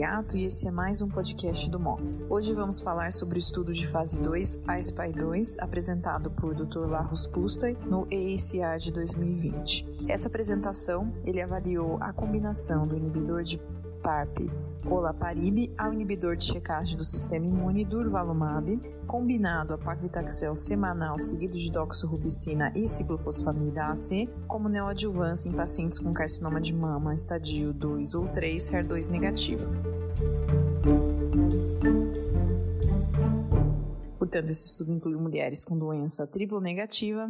E esse é mais um podcast do MOC. Hoje vamos falar sobre o estudo de fase 2, ASPI-2, apresentado por Dr. Larros Pustay no EACR de 2020. Essa apresentação, ele avaliou a combinação do inibidor de PARP olaparib ao inibidor de checagem do sistema imune durvalumab, combinado a paclitaxel semanal seguido de doxorubicina e ciclofosfamida AC, como neoadjuvância em pacientes com carcinoma de mama estadio 2 ou 3 HER2 negativo. Portanto, esse estudo inclui mulheres com doença triplo negativa,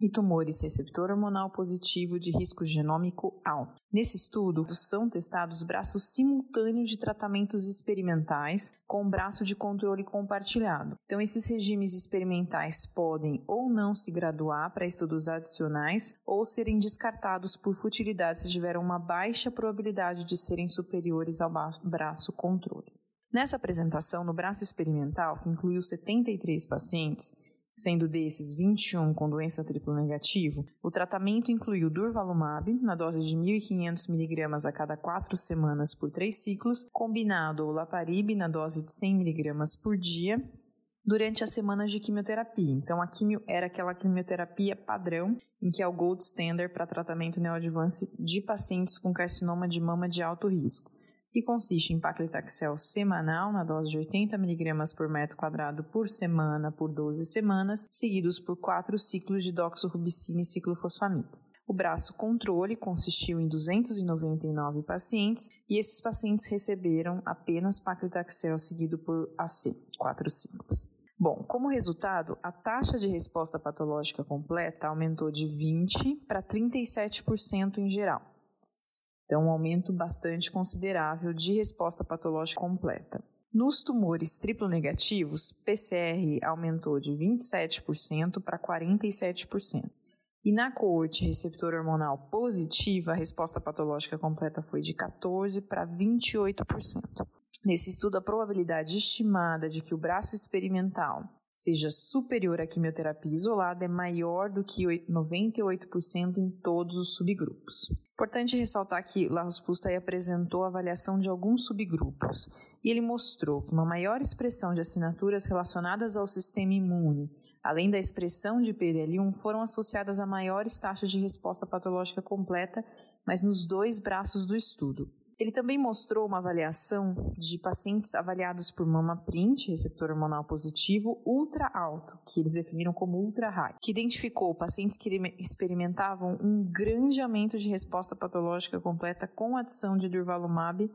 e tumores receptor hormonal positivo de risco genômico alto. Nesse estudo, são testados braços simultâneos de tratamentos experimentais com braço de controle compartilhado. Então, esses regimes experimentais podem ou não se graduar para estudos adicionais ou serem descartados por futilidade se tiveram uma baixa probabilidade de serem superiores ao braço controle. Nessa apresentação, no braço experimental, que incluiu 73 pacientes, sendo desses 21 com doença triplo negativo, o tratamento incluiu durvalumab na dose de 1.500 mg a cada 4 semanas por 3 ciclos, combinado ao laparib na dose de 100 mg por dia durante as semanas de quimioterapia. Então, a quimio era aquela quimioterapia padrão, em que é o gold standard para tratamento neoadjuvante de pacientes com carcinoma de mama de alto risco que consiste em paclitaxel semanal na dose de 80 mg por metro quadrado por semana por 12 semanas, seguidos por quatro ciclos de doxorubicina e ciclofosfamida. O braço controle consistiu em 299 pacientes e esses pacientes receberam apenas paclitaxel seguido por AC, quatro ciclos. Bom, como resultado, a taxa de resposta patológica completa aumentou de 20 para 37% em geral. Então, um aumento bastante considerável de resposta patológica completa. Nos tumores triplo negativos, PCR aumentou de 27% para 47%. E na coorte receptor hormonal positiva, a resposta patológica completa foi de 14% para 28%. Nesse estudo, a probabilidade estimada de que o braço experimental seja superior à quimioterapia isolada é maior do que 98% em todos os subgrupos. Importante ressaltar que Pustay apresentou a avaliação de alguns subgrupos e ele mostrou que uma maior expressão de assinaturas relacionadas ao sistema imune, além da expressão de PDL1, foram associadas a maiores taxas de resposta patológica completa, mas nos dois braços do estudo. Ele também mostrou uma avaliação de pacientes avaliados por mama print, receptor hormonal positivo, ultra alto, que eles definiram como ultra high, que identificou pacientes que experimentavam um grande aumento de resposta patológica completa com adição de durvalumab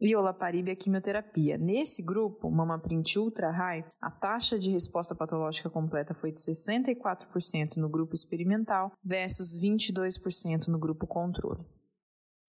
e olaparib a quimioterapia. Nesse grupo, mama print ultra high, a taxa de resposta patológica completa foi de 64% no grupo experimental versus 22% no grupo controle.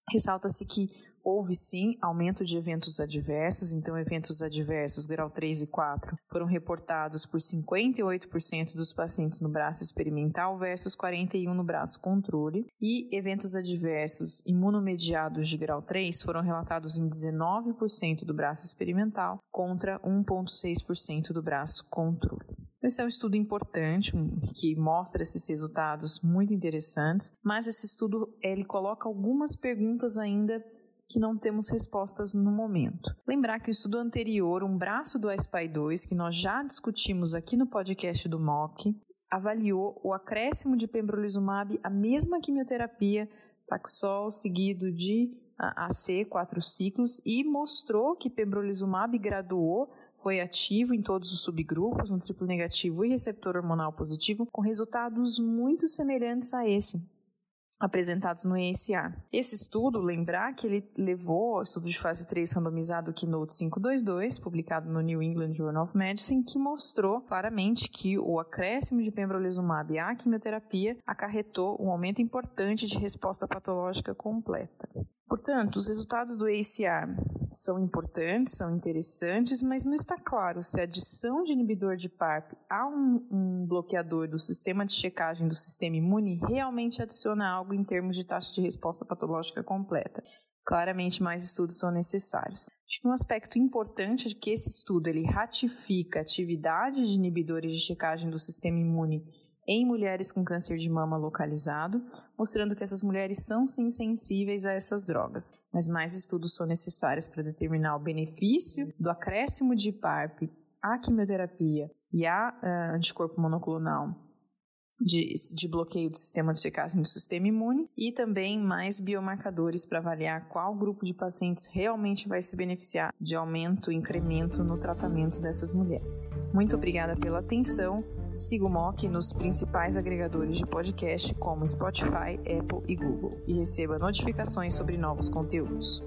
Ressalta-se que houve sim aumento de eventos adversos, então eventos adversos grau 3 e 4 foram reportados por 58% dos pacientes no braço experimental versus 41 no braço controle, e eventos adversos imunomediados de grau 3 foram relatados em 19% do braço experimental contra 1.6% do braço controle. Esse é um estudo importante que mostra esses resultados muito interessantes, mas esse estudo ele coloca algumas perguntas ainda que não temos respostas no momento. Lembrar que o estudo anterior, um braço do ASPI 2, que nós já discutimos aqui no podcast do MOC, avaliou o acréscimo de pembrolizumab, a mesma quimioterapia, Taxol seguido de AC, quatro ciclos, e mostrou que pembrolizumab graduou foi ativo em todos os subgrupos, no triplo negativo e receptor hormonal positivo, com resultados muito semelhantes a esse apresentados no ENCA. Esse estudo, lembrar que ele levou estudo de fase 3 randomizado Keynote 522, publicado no New England Journal of Medicine, que mostrou claramente que o acréscimo de pembrolizumab à quimioterapia acarretou um aumento importante de resposta patológica completa. Portanto, os resultados do ACR são importantes, são interessantes, mas não está claro se a adição de inibidor de PARP a um, um, bloqueador do sistema de checagem do sistema imune realmente adiciona algo em termos de taxa de resposta patológica completa. Claramente, mais estudos são necessários. Acho que um aspecto importante é que esse estudo ele ratifica a atividade de inibidores de checagem do sistema imune em mulheres com câncer de mama localizado, mostrando que essas mulheres são sim sensíveis a essas drogas. Mas mais estudos são necessários para determinar o benefício do acréscimo de PARP à quimioterapia e a uh, anticorpo monoclonal de, de, bloqueio do sistema de checagem do sistema imune e também mais biomarcadores para avaliar qual grupo de pacientes realmente vai se beneficiar de aumento, incremento no tratamento dessas mulheres. Muito obrigada pela atenção. Siga o MOC nos principais agregadores de podcast como Spotify, Apple e Google e receba notificações sobre novos conteúdos.